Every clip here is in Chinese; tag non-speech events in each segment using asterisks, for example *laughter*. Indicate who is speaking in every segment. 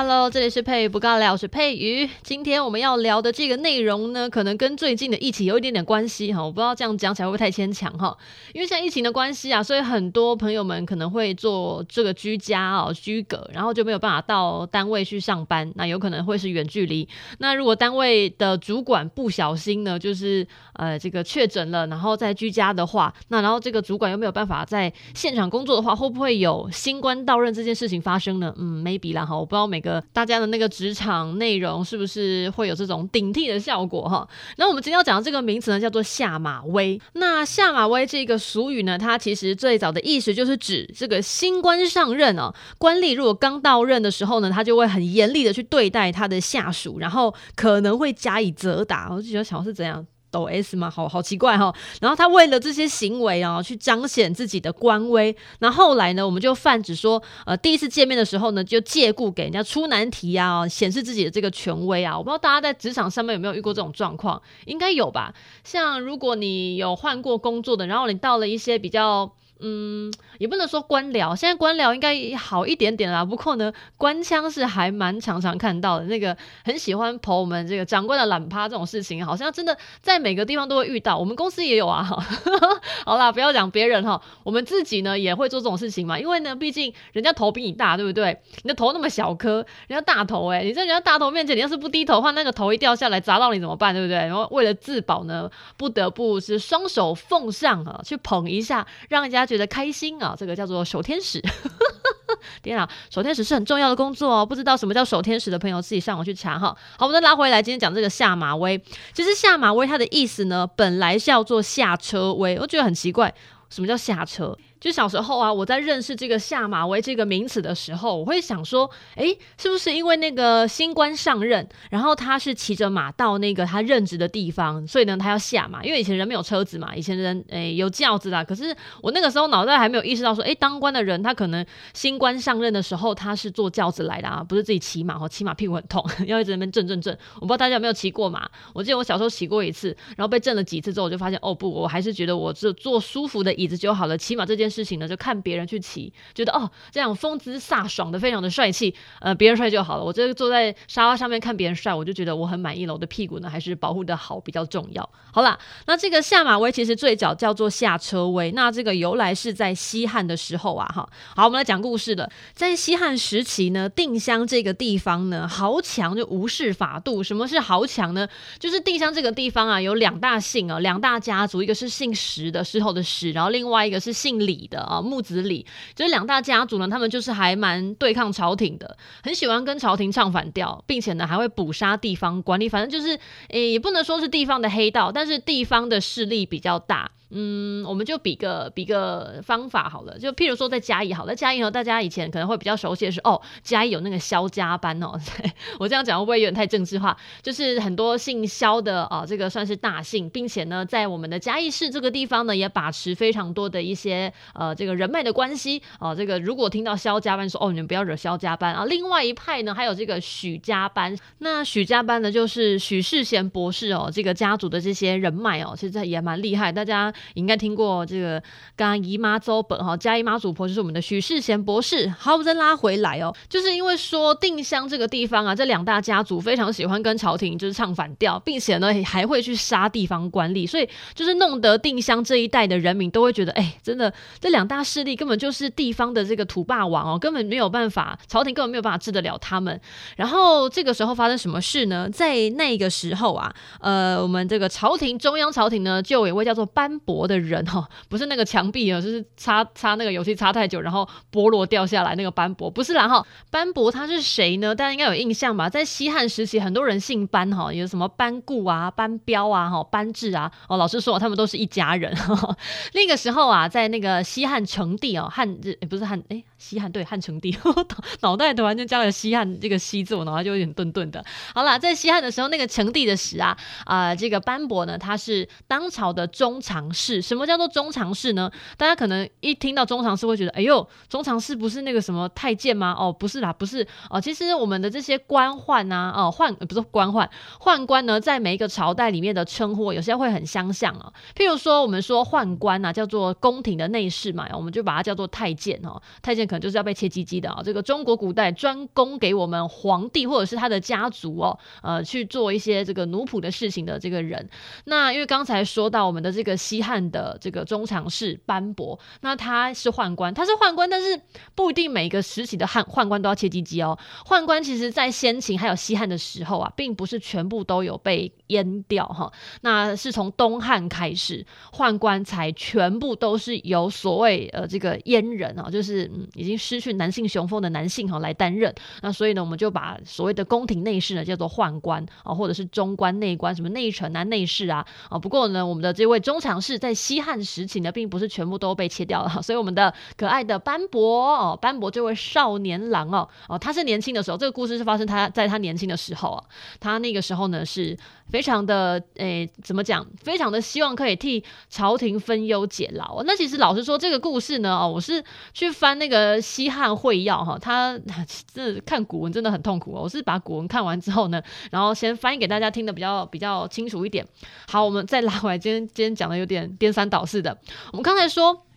Speaker 1: Hello，这里是佩瑜不尬聊，我是佩瑜。今天我们要聊的这个内容呢，可能跟最近的疫情有一点点关系哈。我不知道这样讲起来会不会太牵强哈？因为现在疫情的关系啊，所以很多朋友们可能会做这个居家哦，居隔，然后就没有办法到单位去上班。那有可能会是远距离。那如果单位的主管不小心呢，就是呃这个确诊了，然后在居家的话，那然后这个主管又没有办法在现场工作的话，会不会有新官到任这件事情发生呢？嗯，maybe 啦哈，我不知道每个。大家的那个职场内容是不是会有这种顶替的效果哈？那我们今天要讲的这个名词呢，叫做下马威。那下马威这个俗语呢，它其实最早的意思就是指这个新官上任哦，官吏如果刚到任的时候呢，他就会很严厉的去对待他的下属，然后可能会加以责打。我就觉得想是怎样？抖 S 嘛，好好奇怪哈。然后他为了这些行为啊，去彰显自己的官威。那后来呢，我们就泛指说，呃，第一次见面的时候呢，就借故给人家出难题啊，显示自己的这个权威啊。我不知道大家在职场上面有没有遇过这种状况，应该有吧？像如果你有换过工作的，然后你到了一些比较。嗯，也不能说官僚，现在官僚应该好一点点啦。不过呢，官腔是还蛮常常看到的。那个很喜欢捧我们这个长官的懒趴这种事情，好像真的在每个地方都会遇到。我们公司也有啊。*laughs* 好啦，不要讲别人哈，我们自己呢也会做这种事情嘛。因为呢，毕竟人家头比你大，对不对？你的头那么小颗，人家大头诶、欸，你在人家大头面前，你要是不低头的话，那个头一掉下来砸到你怎么办？对不对？然后为了自保呢，不得不是双手奉上啊，去捧一下，让人家。觉得开心啊，这个叫做守天使。*laughs* 天啊，守天使是很重要的工作哦。不知道什么叫守天使的朋友，自己上网去查哈。好，我们再拉回来，今天讲这个下马威。其实下马威它的意思呢，本来是要做下车威。我觉得很奇怪，什么叫下车？就小时候啊，我在认识这个下马威这个名词的时候，我会想说，诶，是不是因为那个新官上任，然后他是骑着马到那个他任职的地方，所以呢，他要下马？因为以前人没有车子嘛，以前人诶有轿子啦。可是我那个时候脑袋还没有意识到说，诶，当官的人他可能新官上任的时候，他是坐轿子来的啊，不是自己骑马哦，骑马屁股很痛，*laughs* 要一直在那边震震震。我不知道大家有没有骑过马？我记得我小时候骑过一次，然后被震了几次之后，我就发现，哦不，我还是觉得我这坐舒服的椅子就好了。骑马这件事情呢，就看别人去骑，觉得哦，这样风姿飒爽的，非常的帅气。呃，别人帅就好了。我这个坐在沙发上面看别人帅，我就觉得我很满意了。我的屁股呢，还是保护的好比较重要。好啦，那这个下马威其实最早叫做下车威。那这个由来是在西汉的时候啊，哈。好，我们来讲故事了。在西汉时期呢，定襄这个地方呢，豪强就无视法度。什么是豪强呢？就是定襄这个地方啊，有两大姓啊，两大家族，一个是姓石的，石头的石，然后另外一个是姓李的啊，木子李。就是两大家族呢，他们就是还蛮对抗朝廷的，很喜欢跟朝廷唱反调，并且呢还会捕杀地方官吏，反正就是诶、也不能说是地方的黑道，但是地方的势力比较大。嗯，我们就比个比个方法好了，就譬如说在嘉义好了，嘉义呢，大家以前可能会比较熟悉的是，哦，嘉义有那个萧家班哦。*laughs* 我这样讲会不会有点太政治化？就是很多姓萧的啊、哦，这个算是大姓，并且呢，在我们的嘉义市这个地方呢，也把持非常多的一些呃这个人脉的关系、哦。这个如果听到萧家班说，哦，你们不要惹萧家班啊。另外一派呢，还有这个许家班，那许家班呢，就是许世贤博士哦，这个家族的这些人脉哦，其实也蛮厉害，大家。应该听过这个刚刚姨妈周本哈，嘉义妈祖婆就是我们的许世贤博士。好，我们再拉回来哦，就是因为说定襄这个地方啊，这两大家族非常喜欢跟朝廷就是唱反调，并且呢还会去杀地方官吏，所以就是弄得定襄这一带的人民都会觉得，哎，真的这两大势力根本就是地方的这个土霸王哦，根本没有办法，朝廷根本没有办法治得了他们。然后这个时候发生什么事呢？在那个时候啊，呃，我们这个朝廷中央朝廷呢，就有一位叫做班薄的人哈，*laughs* 不是那个墙壁啊，就是擦擦那个油漆擦太久，然后剥落掉下来那个斑驳，不是啦哈。斑驳他是谁呢？大家应该有印象吧？在西汉时期，很多人姓班哈，有什么班固啊、班彪啊、哈、班智啊。哦，老师说，他们都是一家人。*laughs* 那个时候啊，在那个西汉成帝哦，汉日不是汉哎。西汉对汉成帝，*laughs* 脑袋突然间加了西汉这个西字，我脑袋就有点顿顿的。好啦，在西汉的时候，那个成帝的时啊，啊、这个班伯呢，他是当朝的中常侍。什么叫做中常侍呢？大家可能一听到中常侍会觉得，哎呦，中常侍不是那个什么太监吗？哦，不是啦，不是哦。其实我们的这些官宦呐，哦，宦不是官宦，宦官呢，在每一个朝代里面的称呼，有些会很相像啊。譬如说，我们说宦官呐，叫做宫廷的内侍嘛，我们就把它叫做太监哦。太监可能就是要被切鸡鸡的啊。这个中国古代专供给我们皇帝或者是他的家族哦，呃，去做一些这个奴仆的事情的这个人。那因为刚才说到我们的这个西汉的这个中常侍班伯，那他是宦官，他是宦官，但是不一定每个时期的汉宦官都要切鸡鸡哦。宦官其实在先秦还有西汉的时候啊，并不是全部都有被阉掉哈。那是从东汉开始，宦官才全部都是由所谓呃这个阉人啊，就是嗯已经失去男性雄风的男性哈来担任。那所以呢，我们就把所谓的宫廷内侍呢叫做宦官啊，或者是中官、内官，什么内臣啊、内侍啊啊。不过呢，我们的这位中常侍在西汉时期呢，并不是全部都被切掉了。所以我们的可爱的班伯哦，班伯这位少年郎哦哦，他是年轻的时候，这个故事是发生他在他年轻的时候啊，他那个时候呢是非常的诶，怎么讲？非常的希望可以替朝廷分忧解劳。那其实老实说，这个故事呢，哦，我是去翻那个 *laughs* 呃西汉会要哈，他 *laughs* 这看古文真的很痛苦哦。我是把古文看完之后呢，然后先翻译给大家听的比较比较清楚一点。好，我们再拉回来，今天今天讲的有点颠三倒四的。我们刚才说。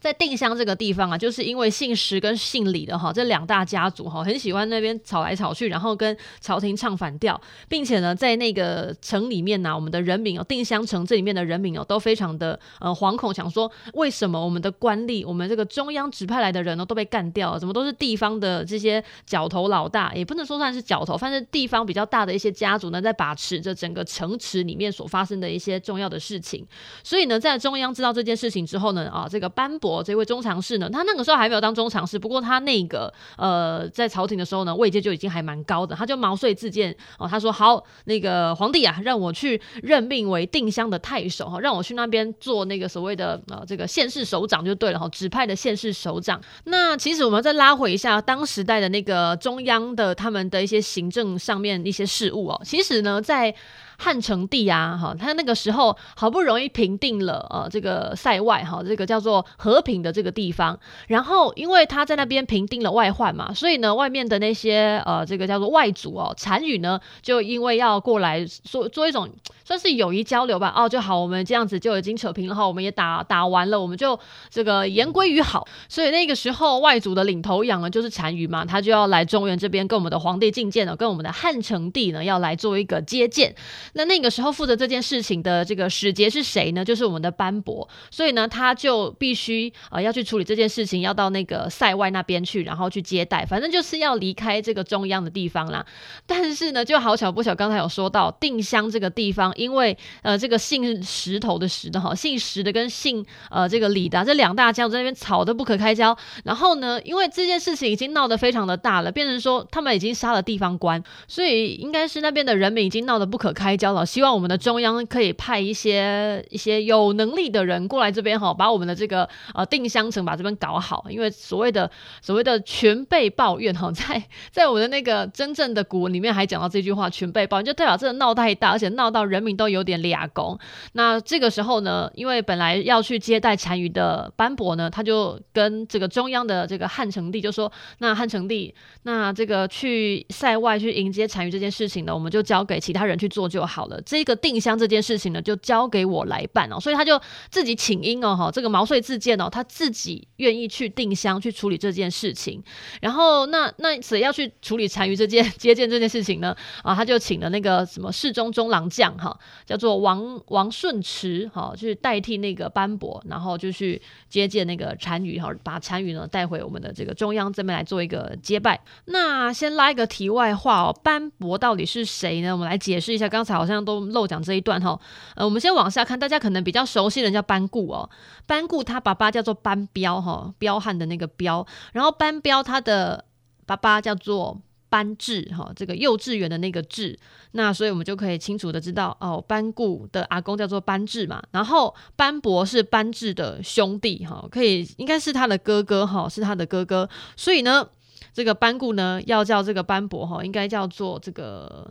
Speaker 1: 在定襄这个地方啊，就是因为姓石跟姓李的哈，这两大家族哈，很喜欢那边吵来吵去，然后跟朝廷唱反调，并且呢，在那个城里面呢、我们的人民哦，定襄城这里面的人民哦，都非常的呃惶恐，想说为什么我们的官吏，我们这个中央指派来的人呢，都被干掉了？怎么都是地方的这些角头老大，也不能说算是角头，反正地方比较大的一些家族呢，在把持着整个城池里面所发生的一些重要的事情。所以呢，在中央知道这件事情之后呢，啊，这个班伯。我这位中常侍呢，他那个时候还没有当中常侍，不过他那个呃，在朝廷的时候呢，位阶就已经还蛮高的。他就毛遂自荐哦，他说好，那个皇帝啊，让我去任命为定襄的太守哈，让我去那边做那个所谓的呃这个县市首长就对了哈，指派的县市首长。那其实我们再拉回一下当时代的那个中央的他们的一些行政上面一些事务哦，其实呢，在汉成帝啊，哈，他那个时候好不容易平定了呃这个塞外哈，这个叫做和平的这个地方，然后因为他在那边平定了外患嘛，所以呢，外面的那些呃这个叫做外族哦，单于呢就因为要过来做做一种算是友谊交流吧，哦就好，我们这样子就已经扯平了哈，我们也打打完了，我们就这个言归于好，所以那个时候外族的领头羊呢就是单于嘛，他就要来中原这边跟我们的皇帝觐见了，跟我们的汉成帝呢要来做一个接见。那那个时候负责这件事情的这个使节是谁呢？就是我们的班伯，所以呢，他就必须呃要去处理这件事情，要到那个塞外那边去，然后去接待，反正就是要离开这个中央的地方啦。但是呢，就好巧不巧，刚才有说到定襄这个地方，因为呃这个姓石头的石的哈，姓石的跟姓呃这个李的这两大家族在那边吵得不可开交，然后呢，因为这件事情已经闹得非常的大了，变成说他们已经杀了地方官，所以应该是那边的人民已经闹得不可开交了。希望我们的中央可以派一些一些有能力的人过来这边哈，把我们的这个呃定襄城把这边搞好。因为所谓的所谓的全被抱怨哈，在在我们的那个真正的古文里面还讲到这句话，全被抱怨就代表这个闹太大，而且闹到人民都有点俩公。那这个时候呢，因为本来要去接待单于的班伯呢，他就跟这个中央的这个汉成帝就说：“那汉成帝，那这个去塞外去迎接单于这件事情呢，我们就交给其他人去做就好了。”这个定襄这件事情呢，就交给我来办哦，所以他就自己请缨哦，哈，这个毛遂自荐哦，他自己愿意去定襄去处理这件事情。然后那那谁要去处理单于这件接见这件事情呢？啊，他就请了那个什么侍中中郎将哈，叫做王王顺迟哈，去代替那个班伯，然后就去接见那个单于哈，把单于呢带回我们的这个中央这边来做一个接拜。那先拉一个题外话哦，班伯到底是谁呢？我们来解释一下，刚才好像都。漏讲这一段哈，呃，我们先往下看，大家可能比较熟悉的人叫班固哦，班固他爸爸叫做班彪哈，彪悍的那个彪，然后班彪他的爸爸叫做班智哈，这个幼稚园的那个智，那所以我们就可以清楚的知道哦，班固的阿公叫做班智嘛，然后班伯是班智的兄弟哈，可以应该是他的哥哥哈，是他的哥哥，所以呢，这个班固呢要叫这个班伯哈，应该叫做这个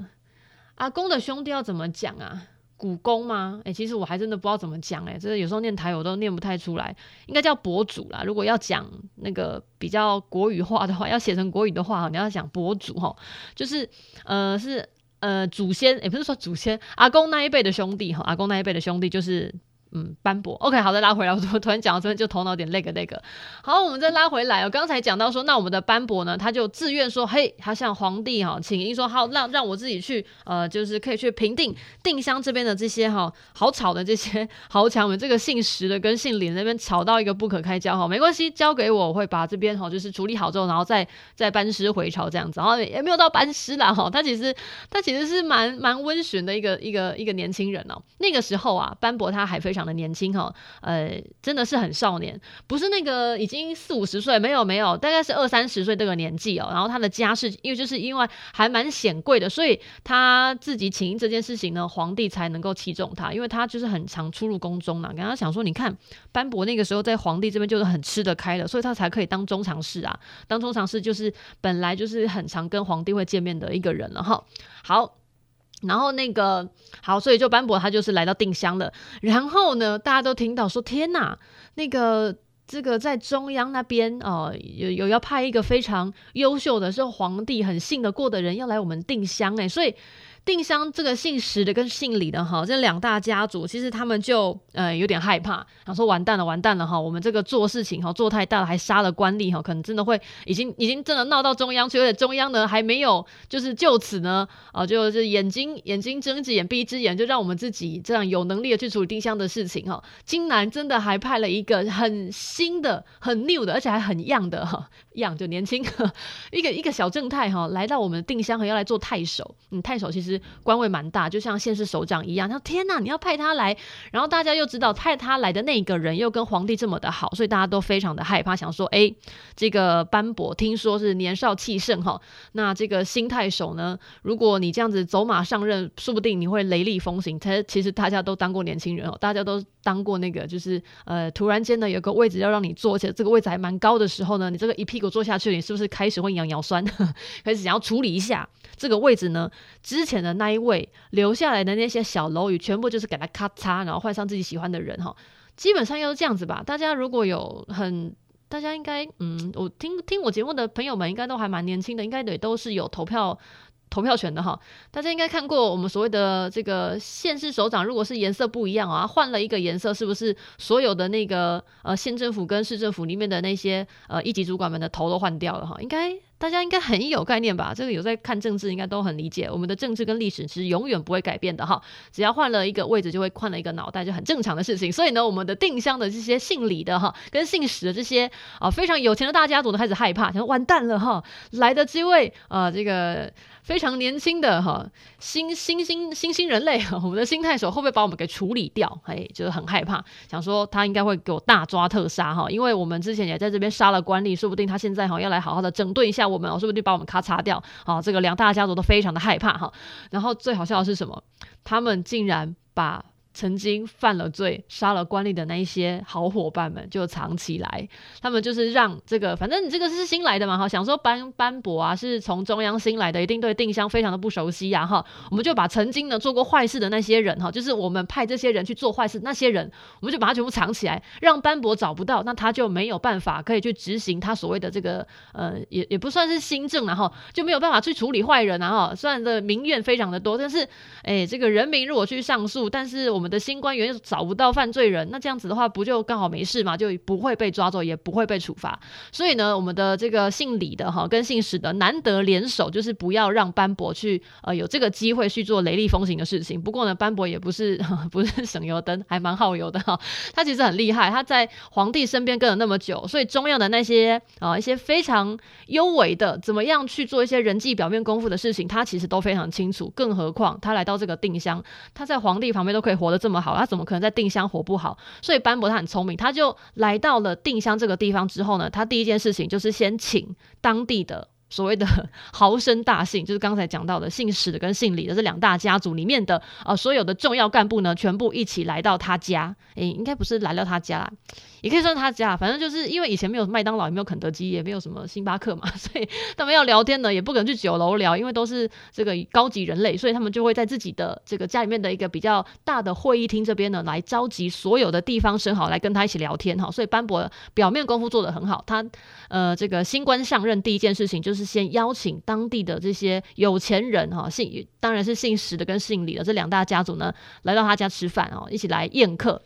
Speaker 1: 阿公的兄弟要怎么讲啊？古公吗？哎、其实我还真的不知道怎么讲哎、欸，这有时候念台我都念不太出来，应该叫博主啦。如果要讲那个比较国语化的话，要写成国语的话，你要讲博主哈，就是呃是呃祖先，也、不是说祖先，阿公那一辈的兄弟哈，阿公那一辈的兄弟就是。嗯，班伯，OK，好的，拉回来。*laughs* 我突突然讲到这边，就头脑有点那个那个。好，我们再拉回来。我刚才讲到说，那我们的班伯呢，他就自愿说，嘿，他向皇帝哈请缨说，好，让让我自己去，呃，就是可以去平定定襄这边的这些哈好吵的这些 *laughs* 豪强们，这个姓石的跟姓李那边吵到一个不可开交哈，没关系，交给我，我会把这边哈就是处理好之后，然后再再班师回朝这样子。然后也没有到班师啦哈，他其实他其实是蛮蛮温驯的一个一个一个年轻人哦。那个时候啊，班伯他还非常。的年轻哈，呃，真的是很少年，不是那个已经四五十岁，没有没有，大概是二三十岁这个年纪哦。然后他的家世，因为就是因为还蛮显贵的，所以他自己请缨这件事情呢，皇帝才能够器重他，因为他就是很常出入宫中嘛。跟他想说，你看班伯那个时候在皇帝这边就是很吃得开的，所以他才可以当中常侍啊。当中常侍就是本来就是很常跟皇帝会见面的一个人了哈。好。然后那个好，所以就斑驳他就是来到定襄了。然后呢，大家都听到说：“天哪，那个这个在中央那边哦，有有要派一个非常优秀的，是皇帝很信得过的人要来我们定襄诶。所以。定襄这个姓石的跟姓李的哈，这两大家族其实他们就呃有点害怕，然后说完蛋了，完蛋了哈，我们这个做事情哈做太大了，还杀了官吏哈，可能真的会已经已经真的闹到中央去，而且中央呢还没有就是就此呢啊就是眼睛眼睛睁只眼闭一只眼，就让我们自己这样有能力的去处理定襄的事情哈。金南真的还派了一个很新的很 new 的，而且还很 young 的哈 young 就年轻 *laughs* 一个一个小正太哈来到我们定襄和要来做太守，嗯太守其实。官位蛮大，就像县市首长一样。他说：“天哪，你要派他来，然后大家又知道派他来的那个人又跟皇帝这么的好，所以大家都非常的害怕，想说：哎，这个班伯听说是年少气盛哈，那这个新太守呢，如果你这样子走马上任，说不定你会雷厉风行。他 *laughs* 其实大家都当过年轻人哦，大家都当过那个，就是呃，突然间呢有个位置要让你坐，而且这个位置还蛮高的时候呢，你这个一屁股坐下去，你是不是开始会痒痒酸，*laughs* 开始想要处理一下这个位置呢？之前的。那一位留下来的那些小楼宇，全部就是给他咔嚓，然后换上自己喜欢的人哈。基本上要是这样子吧。大家如果有很，大家应该嗯，我听听我节目的朋友们应该都还蛮年轻的，应该也都是有投票投票权的哈。大家应该看过我们所谓的这个县市首长，如果是颜色不一样啊，换了一个颜色，是不是所有的那个呃县政府跟市政府里面的那些呃一级主管们的头都换掉了哈？应该。大家应该很有概念吧？这个有在看政治，应该都很理解。我们的政治跟历史是永远不会改变的哈，只要换了一个位置，就会换了一个脑袋，就很正常的事情。所以呢，我们的定襄的这些姓李的哈，跟姓史的这些啊非常有钱的大家族都开始害怕，想说完蛋了哈，来的这位啊这个。非常年轻的哈新新新新新人类，我们的新太守会不会把我们给处理掉？哎，就是很害怕，想说他应该会给我大抓特杀哈，因为我们之前也在这边杀了官吏，说不定他现在哈要来好好的整顿一下我们哦，说不定把我们咔嚓掉。好，这个两大家族都非常的害怕哈。然后最好笑的是什么？他们竟然把。曾经犯了罪、杀了官吏的那一些好伙伴们就藏起来，他们就是让这个，反正你这个是新来的嘛，哈，想说班班伯啊是从中央新来的，一定对定襄非常的不熟悉呀，哈，我们就把曾经呢做过坏事的那些人，哈，就是我们派这些人去做坏事，那些人，我们就把他全部藏起来，让班伯找不到，那他就没有办法可以去执行他所谓的这个，呃，也也不算是新政，然后就没有办法去处理坏人，然后虽然的民怨非常的多，但是，哎，这个人民如果去上诉，但是我们。的新官员又找不到犯罪人，那这样子的话，不就刚好没事嘛？就不会被抓走，也不会被处罚。所以呢，我们的这个姓李的哈，跟姓史的难得联手，就是不要让班伯去呃有这个机会去做雷厉风行的事情。不过呢，班伯也不是 *laughs* 不是省油灯，还蛮耗油的哈。他其实很厉害，他在皇帝身边跟了那么久，所以中央的那些啊、呃、一些非常优微的，怎么样去做一些人际表面功夫的事情，他其实都非常清楚。更何况他来到这个定襄，他在皇帝旁边都可以活得。这么好，他怎么可能在定襄活不好？所以班伯他很聪明，他就来到了定襄这个地方之后呢，他第一件事情就是先请当地的所谓的 *laughs* 豪绅大姓，就是刚才讲到的姓史的跟姓李的这两大家族里面的啊、呃，所有的重要干部呢，全部一起来到他家。诶，应该不是来到他家啦，也可以算他家。反正就是因为以前没有麦当劳，也没有肯德基，也没有什么星巴克嘛，*laughs* 所以他们要聊天呢，也不可能去酒楼聊，因为都是这个高级人类，所以他们就会在自己的这个家里面的一个比较大的会议厅这边呢，来召集所有的地方绅好来跟他一起聊天哈。所以班伯表面功夫做得很好，他呃这个新官上任第一件事情就是先邀请当地的这些有钱人哈，姓当然是姓石的跟姓李的这两大家族呢，来到他家吃饭哦，一起来宴客。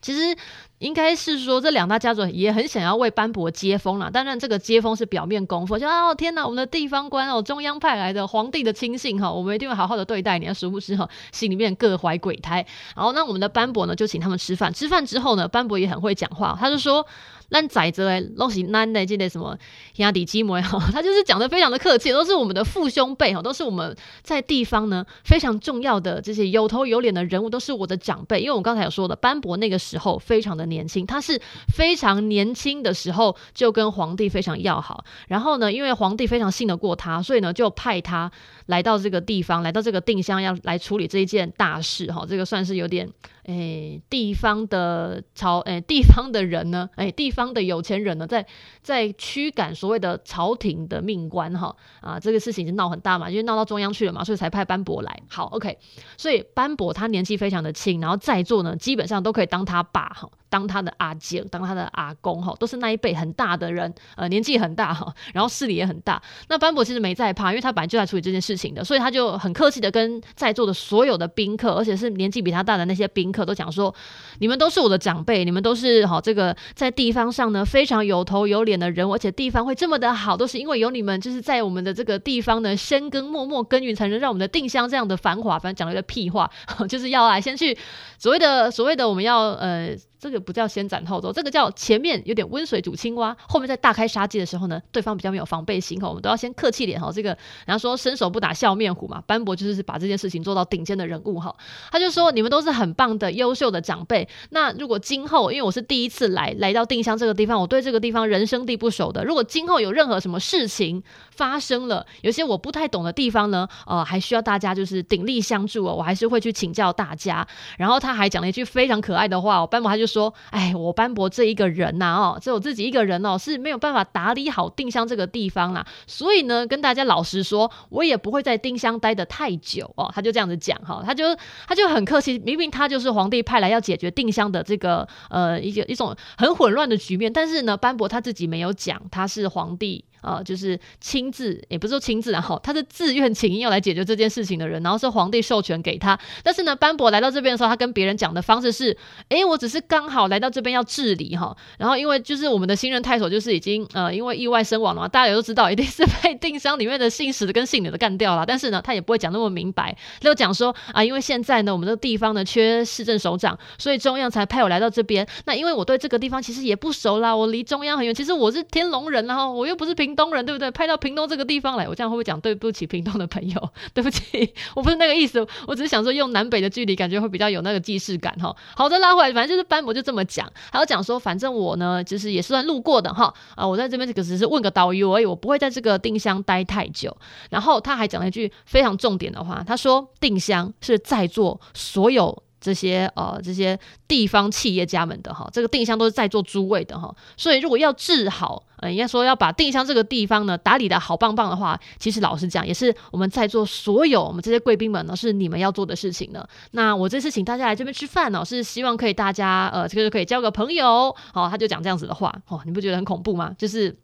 Speaker 1: 其实应该是说，这两大家族也很想要为班伯接风啦。当然，这个接风是表面功夫，就哦天哪，我们的地方官哦，中央派来的皇帝的亲信哈，我们一定会好好的对待你，殊不知哈，心里面各怀鬼胎。然后那我们的班伯呢，就请他们吃饭。吃饭之后呢，班伯也很会讲话，他就说。烂崽子哎，拢是男的，记得什么兄弟姐妹哈，*laughs* 他就是讲的非常的客气，都是我们的父兄辈哈，都是我们在地方呢非常重要的这些有头有脸的人物，都是我的长辈。因为我刚才有说的，班伯那个时候非常的年轻，他是非常年轻的时候就跟皇帝非常要好，然后呢，因为皇帝非常信得过他，所以呢就派他来到这个地方，来到这个定襄要来处理这一件大事哈，这个算是有点。诶，地方的朝，诶，地方的人呢，诶，地方的有钱人呢，在在驱赶所谓的朝廷的命官哈，啊，这个事情就闹很大嘛，因为闹到中央去了嘛，所以才派班伯来。好，OK，所以班伯他年纪非常的轻，然后在座呢，基本上都可以当他爸哈。当他的阿姐，当他的阿公，哈，都是那一辈很大的人，呃，年纪很大哈，然后势力也很大。那班伯其实没在怕，因为他本来就在处理这件事情的，所以他就很客气的跟在座的所有的宾客，而且是年纪比他大的那些宾课，都讲说：你们都是我的长辈，你们都是好这个在地方上呢非常有头有脸的人，而且地方会这么的好，都是因为有你们，就是在我们的这个地方呢深耕默默耕耘，才能让我们的定香这样的繁华。反正讲了一个屁话，*laughs* 就是要来先去所谓的所谓的我们要呃。这个不叫先斩后奏，这个叫前面有点温水煮青蛙，后面在大开杀戒的时候呢，对方比较没有防备心哈，我们都要先客气点哈。这个然后说伸手不打笑面虎嘛，班伯就是把这件事情做到顶尖的人物哈。他就说你们都是很棒的优秀的长辈，那如果今后因为我是第一次来来到定襄这个地方，我对这个地方人生地不熟的，如果今后有任何什么事情发生了，有些我不太懂的地方呢，呃，还需要大家就是鼎力相助哦，我还是会去请教大家。然后他还讲了一句非常可爱的话哦，班伯他就说 *laughs* 说。哎，我班伯这一个人呐，哦，只有自己一个人哦，是没有办法打理好定襄这个地方啦。所以呢，跟大家老实说，我也不会在定襄待得太久哦。他就这样子讲哈，他就他就很客气，明明他就是皇帝派来要解决定襄的这个呃一个一种很混乱的局面，但是呢，班伯他自己没有讲他是皇帝。呃，就是亲自，也不是说亲自，然后他是自愿请缨要来解决这件事情的人，然后是皇帝授权给他。但是呢，班伯来到这边的时候，他跟别人讲的方式是：诶，我只是刚好来到这边要治理哈。然后因为就是我们的新任太守就是已经呃因为意外身亡了嘛，大家也都知道，一定是被 *laughs* 定襄里面的姓史的跟姓女的干掉了。但是呢，他也不会讲那么明白，他就讲说啊，因为现在呢，我们这个地方呢缺市政首长，所以中央才派我来到这边。那因为我对这个地方其实也不熟啦，我离中央很远，其实我是天龙人，然后我又不是平。东人对不对？派到屏东这个地方来，我这样会不会讲对不起屏东的朋友？*laughs* 对不起，我不是那个意思，我只是想说用南北的距离，感觉会比较有那个既视感哈。好的，拉回来，反正就是班伯就这么讲，还要讲说，反正我呢，就是也算路过的哈啊，我在这边这个只是问个导游而已，我不会在这个定香待太久。然后他还讲了一句非常重点的话，他说定香是在座所有。这些呃，这些地方企业家们的哈，这个定向都是在座诸位的哈，所以如果要治好，呃，应该说要把定向这个地方呢打理得好棒棒的话，其实老实讲，也是我们在座所有我们这些贵宾们呢，是你们要做的事情呢。那我这次请大家来这边吃饭呢，是希望可以大家呃，这个可以交个朋友，好，他就讲这样子的话，哦，你不觉得很恐怖吗？就是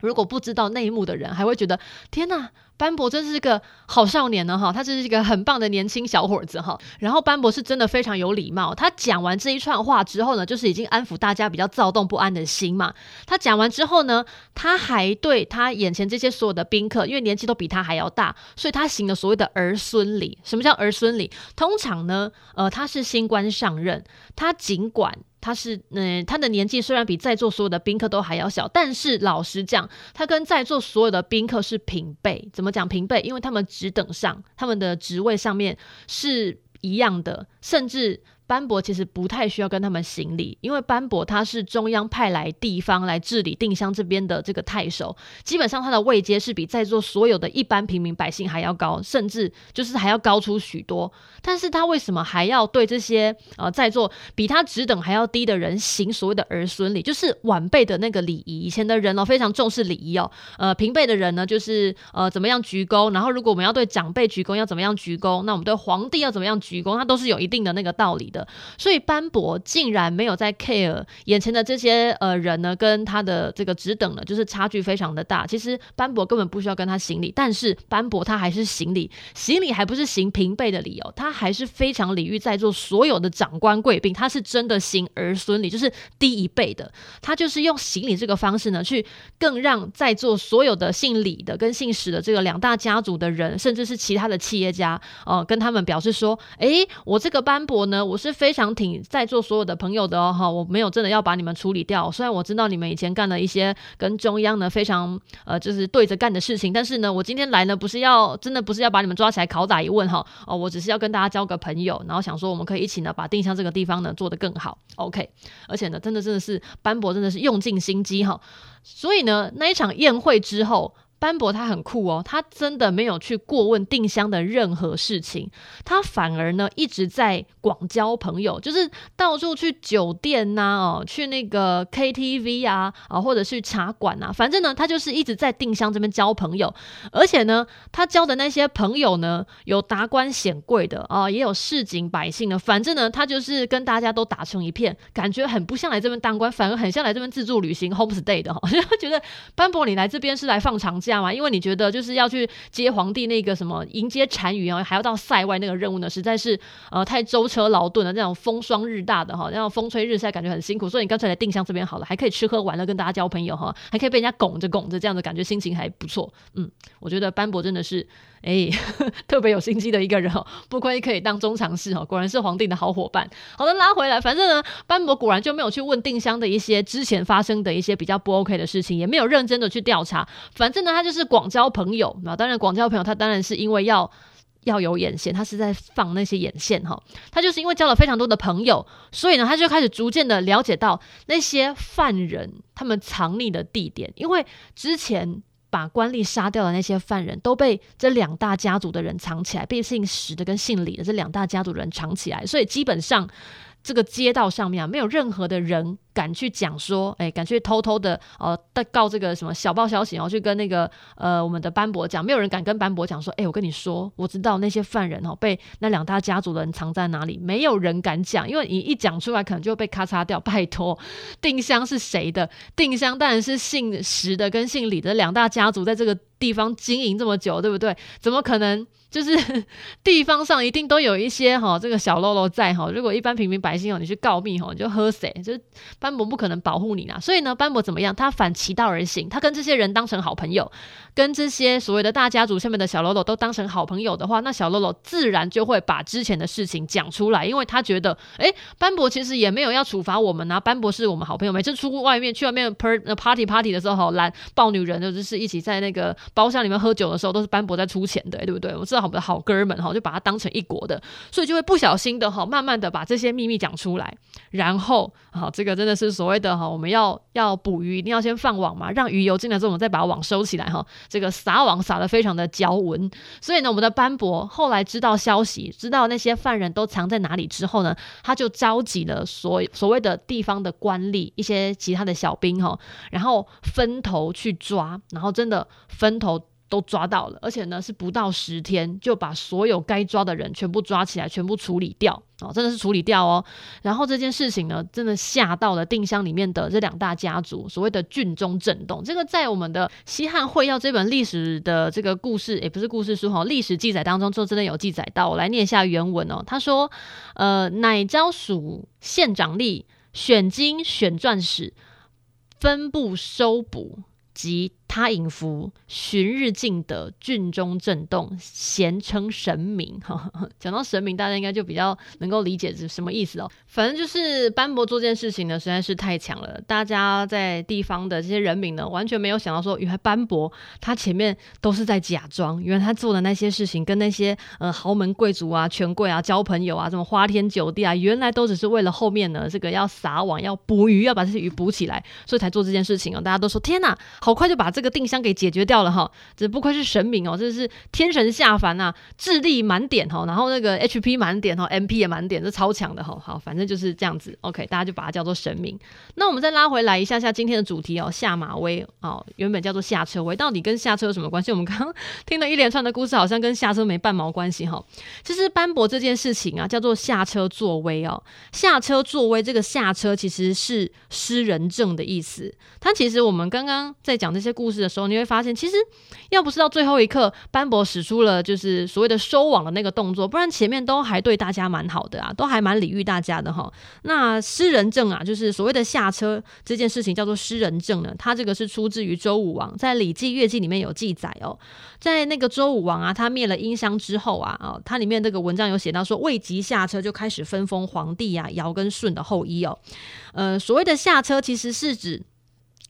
Speaker 1: 如果不知道内幕的人，还会觉得天哪。班伯真是个好少年呢，哈，他真是一个很棒的年轻小伙子，哈。然后班伯是真的非常有礼貌。他讲完这一串话之后呢，就是已经安抚大家比较躁动不安的心嘛。他讲完之后呢，他还对他眼前这些所有的宾客，因为年纪都比他还要大，所以他行了所谓的儿孙礼。什么叫儿孙礼？通常呢，呃，他是新官上任，他尽管。他是嗯，他的年纪虽然比在座所有的宾客都还要小，但是老实讲，他跟在座所有的宾客是平辈。怎么讲平辈？因为他们职等上，他们的职位上面是一样的，甚至班伯其实不太需要跟他们行礼，因为班伯他是中央派来地方来治理定襄这边的这个太守，基本上他的位阶是比在座所有的一般平民百姓还要高，甚至就是还要高出许多。但是他为什么还要对这些呃在座比他职等还要低的人行所谓的儿孙礼，就是晚辈的那个礼仪？以前的人哦非常重视礼仪哦，呃平辈的人呢就是呃怎么样鞠躬，然后如果我们要对长辈鞠躬要怎么样鞠躬，那我们对皇帝要怎么样鞠躬，他都是有一定的那个道理的。所以班伯竟然没有在 care 眼前的这些呃人呢，跟他的这个职等呢，就是差距非常的大。其实班伯根本不需要跟他行礼，但是班伯他还是行礼，行礼还不是行平辈的礼哦，他还是非常礼遇在座所有的长官贵宾，他是真的行儿孙礼，就是低一辈的，他就是用行礼这个方式呢，去更让在座所有的姓李的跟姓史的这个两大家族的人，甚至是其他的企业家，哦、跟他们表示说，哎，我这个班伯呢，我是。是非常挺在座所有的朋友的哦，哈，我没有真的要把你们处理掉。虽然我知道你们以前干了一些跟中央呢非常呃就是对着干的事情，但是呢，我今天来呢不是要真的不是要把你们抓起来拷打一问哈，哦，我只是要跟大家交个朋友，然后想说我们可以一起呢把定向这个地方呢做得更好，OK。而且呢，真的真的是班伯真的是用尽心机哈，所以呢那一场宴会之后。班伯他很酷哦，他真的没有去过问定襄的任何事情，他反而呢一直在广交朋友，就是到处去酒店呐、哦，去那个 KTV 啊，啊，或者是茶馆啊，反正呢，他就是一直在定襄这边交朋友，而且呢，他交的那些朋友呢，有达官显贵的啊，也有市井百姓的，反正呢，他就是跟大家都打成一片，感觉很不像来这边当官，反而很像来这边自助旅行 homestay 的哈，就 *laughs* 觉得班伯你来这边是来放长这样嘛，因为你觉得就是要去接皇帝那个什么迎接单于啊，还要到塞外那个任务呢，实在是呃太舟车劳顿了，那种风霜日大的哈，那种风吹日晒，感觉很辛苦。所以你干脆来定向这边好了，还可以吃喝玩乐，跟大家交朋友哈，还可以被人家拱着拱着，这样子感觉心情还不错。嗯，我觉得斑驳真的是。哎，*laughs* 特别有心机的一个人哦，不亏可以当中常侍哦，果然是皇帝的好伙伴。好的，拉回来，反正呢，班伯果然就没有去问定香的一些之前发生的一些比较不 OK 的事情，也没有认真的去调查。反正呢，他就是广交朋友。那当然，广交朋友，他当然是因为要要有眼线，他是在放那些眼线哈。他就是因为交了非常多的朋友，所以呢，他就开始逐渐的了解到那些犯人他们藏匿的地点，因为之前。把官吏杀掉的那些犯人都被这两大家族的人藏起来，被姓石的跟姓李的这两大家族的人藏起来，所以基本上。这个街道上面啊，没有任何的人敢去讲说，哎，敢去偷偷的呃，告这个什么小报消息，然后去跟那个呃我们的班伯讲，没有人敢跟班伯讲说，哎，我跟你说，我知道那些犯人哦被那两大家族的人藏在哪里，没有人敢讲，因为你一讲出来，可能就被咔嚓掉。拜托，*laughs* 定香是谁的？定香当然是姓石的跟姓李的两大家族在这个地方经营这么久，对不对？怎么可能？就是 *laughs* 地方上一定都有一些哈，这个小喽啰在哈。如果一般平民百姓哦，你去告密哈，你就喝谁？就是班伯不可能保护你啦。所以呢，班伯怎么样？他反其道而行，他跟这些人当成好朋友，跟这些所谓的大家族下面的小喽啰都当成好朋友的话，那小喽啰自然就会把之前的事情讲出来，因为他觉得，哎，班伯其实也没有要处罚我们啊。班伯是我们好朋友，每次出外面去外面 party party 的时候，拦抱女人，就是一起在那个包厢里面喝酒的时候，都是班伯在出钱的，对不对？我知道。我们的好哥们哈，就把他当成一国的，所以就会不小心的哈，慢慢的把这些秘密讲出来，然后好，这个真的是所谓的哈，我们要要捕鱼，一定要先放网嘛，让鱼游进来之后，我们再把网收起来哈，这个撒网撒得非常的交稳，所以呢，我们的班伯后来知道消息，知道那些犯人都藏在哪里之后呢，他就召集了所所谓的地方的官吏，一些其他的小兵哈，然后分头去抓，然后真的分头。都抓到了，而且呢是不到十天就把所有该抓的人全部抓起来，全部处理掉哦，真的是处理掉哦。然后这件事情呢，真的吓到了定襄里面的这两大家族，所谓的郡中震动。这个在我们的《西汉会要》这本历史的这个故事，也不是故事书哈，历史记载当中就真的有记载到。我来念一下原文哦，他说：呃，乃招属县长吏，选经选传使，分部收捕及。他引服，旬日尽得，郡中震动，咸称神明。哈，*laughs* 讲到神明，大家应该就比较能够理解是什么意思哦。反正就是班伯做这件事情呢，实在是太强了。大家在地方的这些人民呢，完全没有想到说，原来班伯他前面都是在假装，原来他做的那些事情跟那些呃豪门贵族啊、权贵啊交朋友啊，什么花天酒地啊，原来都只是为了后面呢这个要撒网、要捕鱼、要把这些鱼捕起来，所以才做这件事情哦。大家都说天哪，好快就把。*laughs* 这个定香给解决掉了哈，这不愧是神明哦，这是天神下凡呐，智力满点哈，然后那个 HP 满点哈，MP 也满点，这超强的哈，好，反正就是这样子，OK，大家就把它叫做神明。那我们再拉回来一下下今天的主题哦，下马威哦，原本叫做下车威，到底跟下车有什么关系？我们刚刚听了一连串的故事，好像跟下车没半毛关系哈。其实斑驳这件事情啊，叫做下车作威哦，下车作威，这个下车其实是失人证的意思。它其实我们刚刚在讲这些故。故事的时候，你会发现，其实要不是到最后一刻，班伯使出了就是所谓的收网的那个动作，不然前面都还对大家蛮好的啊，都还蛮礼遇大家的哈。那诗人证啊，就是所谓的下车这件事情叫做诗人证呢，他这个是出自于周武王在《礼记乐记》里面有记载哦，在那个周武王啊，他灭了殷商之后啊，哦，他里面这个文章有写到说，未及下车就开始分封皇帝啊，尧跟舜的后裔哦，呃，所谓的下车其实是指。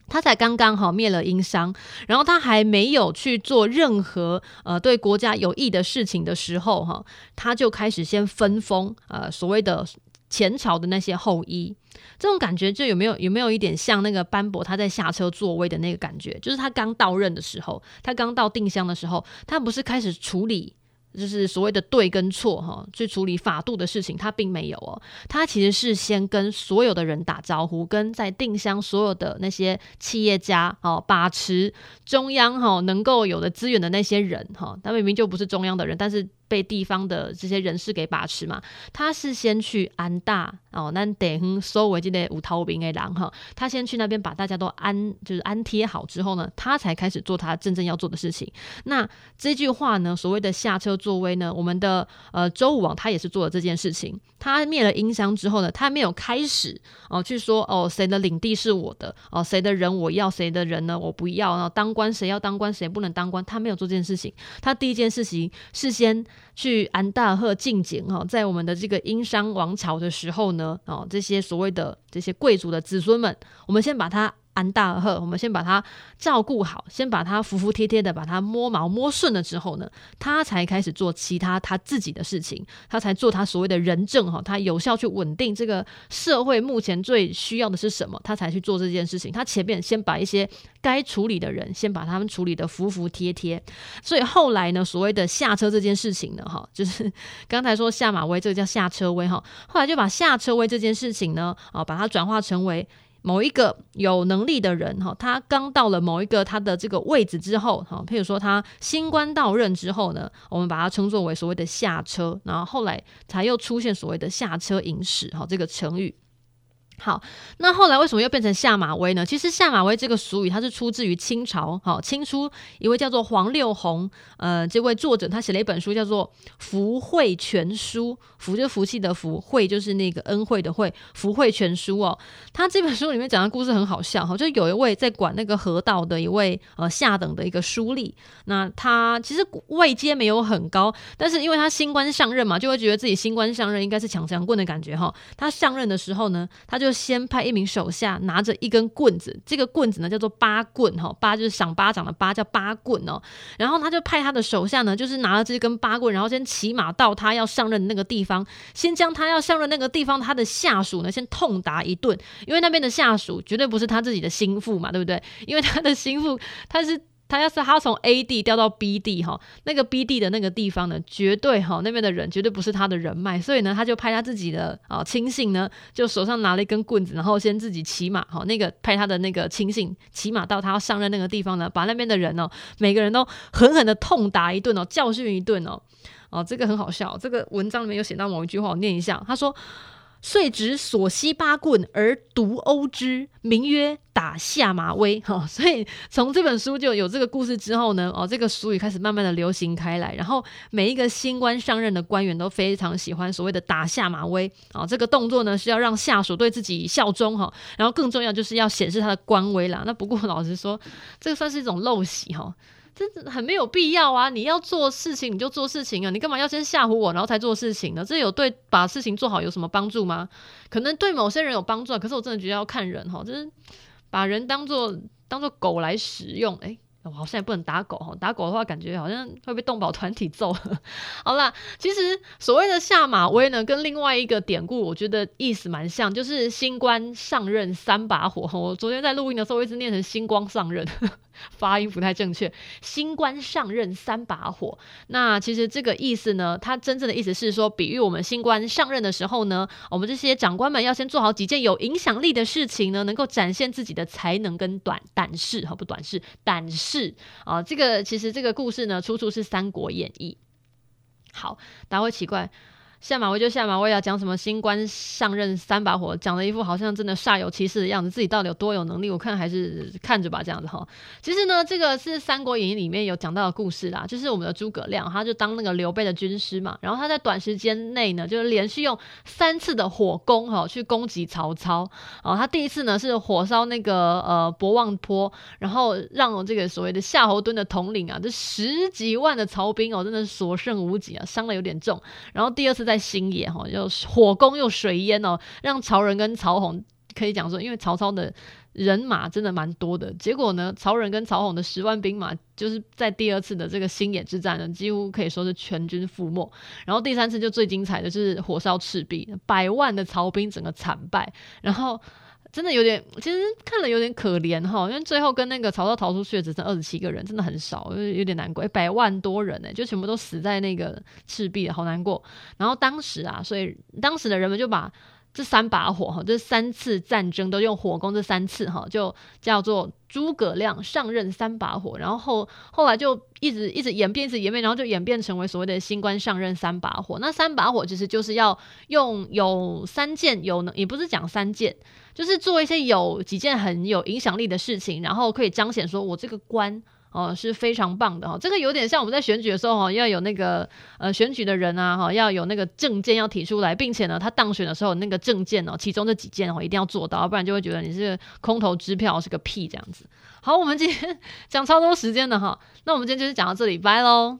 Speaker 1: 他才刚刚好灭了殷商，然后他还没有去做任何呃对国家有益的事情的时候哈，他就开始先分封呃所谓的前朝的那些后裔，这种感觉就有没有有没有一点像那个班伯他在下车作威的那个感觉？就是他刚到任的时候，他刚到定襄的时候，他不是开始处理。就是所谓的对跟错哈，去处理法度的事情，他并没有哦，他其实是先跟所有的人打招呼，跟在定襄所有的那些企业家哦，把持中央哈能够有的资源的那些人哈，他明明就不是中央的人，但是。被地方的这些人士给把持嘛，他是先去安大哦，那等收为这个五桃兵的狼哈，他先去那边把大家都安就是安贴好之后呢，他才开始做他真正要做的事情。那这句话呢，所谓的下车作威呢，我们的呃周武王他也是做了这件事情。他灭了殷商之后呢，他没有开始哦去说哦谁的领地是我的哦谁的人我要谁的人呢我不要，然后当官谁要当官谁不能当官，他没有做这件事情。他第一件事情是先。去安大赫进京哈，在我们的这个殷商王朝的时候呢，哦，这些所谓的这些贵族的子孙们，我们先把它。安大贺，我们先把他照顾好，先把他服服帖帖的把他摸毛摸顺了之后呢，他才开始做其他他自己的事情，他才做他所谓的人政哈，他有效去稳定这个社会目前最需要的是什么，他才去做这件事情。他前面先把一些该处理的人，先把他们处理得服服帖帖，所以后来呢，所谓的下车这件事情呢，哈，就是刚才说下马威，这个叫下车威哈，后来就把下车威这件事情呢，啊，把它转化成为。某一个有能力的人哈，他刚到了某一个他的这个位置之后哈，譬如说他新官到任之后呢，我们把它称作为所谓的下车，然后后来才又出现所谓的下车饮食哈这个成语。好，那后来为什么又变成下马威呢？其实下马威这个俗语，它是出自于清朝，好，清初一位叫做黄六鸿，呃，这位作者他写了一本书，叫做《福惠全书》，福就是福气的福，惠就是那个恩惠的惠，《福惠全书》哦。他这本书里面讲的故事很好笑，哈，就有一位在管那个河道的一位呃下等的一个书吏，那他其实位阶没有很高，但是因为他新官上任嘛，就会觉得自己新官上任应该是强强棍的感觉，哈。他上任的时候呢，他就就先派一名手下拿着一根棍子，这个棍子呢叫做八棍哈，八就是赏巴掌的八，叫八棍哦。然后他就派他的手下呢，就是拿了这根八棍，然后先骑马到他要上任的那个地方，先将他要上任那个地方他的下属呢先痛打一顿，因为那边的下属绝对不是他自己的心腹嘛，对不对？因为他的心腹他是。他要是他从 A 地调到 B 地哈，那个 B 地的那个地方呢，绝对哈那边的人绝对不是他的人脉，所以呢，他就派他自己的啊亲信呢，就手上拿了一根棍子，然后先自己骑马哈，那个派他的那个亲信骑马到他要上任那个地方呢，把那边的人哦，每个人都狠狠的痛打一顿哦，教训一顿哦，哦这个很好笑，这个文章里面有写到某一句话，我念一下，他说。遂执所携八棍而独殴之，名曰打下马威。哈、*laughs* 所以从这本书就有这个故事之后呢，哦，这个俗语开始慢慢的流行开来。然后每一个新官上任的官员都非常喜欢所谓的打下马威。啊、哦，这个动作呢是要让下属对自己效忠哈、然后更重要就是要显示他的官威啦。那不过老实说，这个算是一种陋习哈。这很没有必要啊！你要做事情你就做事情啊，你干嘛要先吓唬我，然后才做事情呢？这有对把事情做好有什么帮助吗？可能对某些人有帮助啊，可是我真的觉得要看人哈，就是把人当做当做狗来使用，诶我好像也不能打狗哈，打狗的话感觉好像会被动保团体揍。*laughs* 好啦，其实所谓的下马威呢，跟另外一个典故，我觉得意思蛮像，就是新官上任三把火。我昨天在录音的时候，我一直念成新光上任。*laughs* 发音不太正确。新官上任三把火，那其实这个意思呢，它真正的意思是说，比喻我们新官上任的时候呢，我们这些长官们要先做好几件有影响力的事情呢，能够展现自己的才能跟短胆识，好不短视，胆识啊。这个其实这个故事呢，出处是《三国演义》。好，大家会奇怪。下马威就下马威啊，讲什么新官上任三把火，讲的一副好像真的煞有其事的样子，自己到底有多有能力？我看还是看着吧，这样子哈。其实呢，这个是《三国演义》里面有讲到的故事啦，就是我们的诸葛亮，他就当那个刘备的军师嘛，然后他在短时间内呢，就是连续用三次的火攻哈去攻击曹操。哦，他第一次呢是火烧那个呃博望坡，然后让这个所谓的夏侯惇的统领啊，这十几万的曹兵哦，真的是所剩无几啊，伤的有点重。然后第二次。在新野哈，又火攻又水淹哦，让曹仁跟曹洪可以讲说，因为曹操的人马真的蛮多的，结果呢，曹仁跟曹洪的十万兵马，就是在第二次的这个新野之战呢，几乎可以说是全军覆没。然后第三次就最精彩的就是火烧赤壁，百万的曹兵整个惨败，然后。真的有点，其实看了有点可怜哈，因为最后跟那个曹操逃出去的只剩二十七个人，真的很少，有有点难过。百万多人呢，就全部都死在那个赤壁了，好难过。然后当时啊，所以当时的人们就把这三把火哈，这三次战争都用火攻，这三次哈，就叫做诸葛亮上任三把火。然后后后来就一直一直演变，一直演变，然后就演变成为所谓的新官上任三把火。那三把火其实就是要用有三件，有能也不是讲三件。就是做一些有几件很有影响力的事情，然后可以彰显说我这个官哦、是非常棒的哈。这个有点像我们在选举的时候哈，要有那个呃选举的人啊哈，要有那个证件要提出来，并且呢他当选的时候那个证件哦，其中这几件哦一定要做到，不然就会觉得你是空头支票，是个屁这样子。好，我们今天 *laughs* 讲超多时间的哈，那我们今天就是讲到这里，拜喽。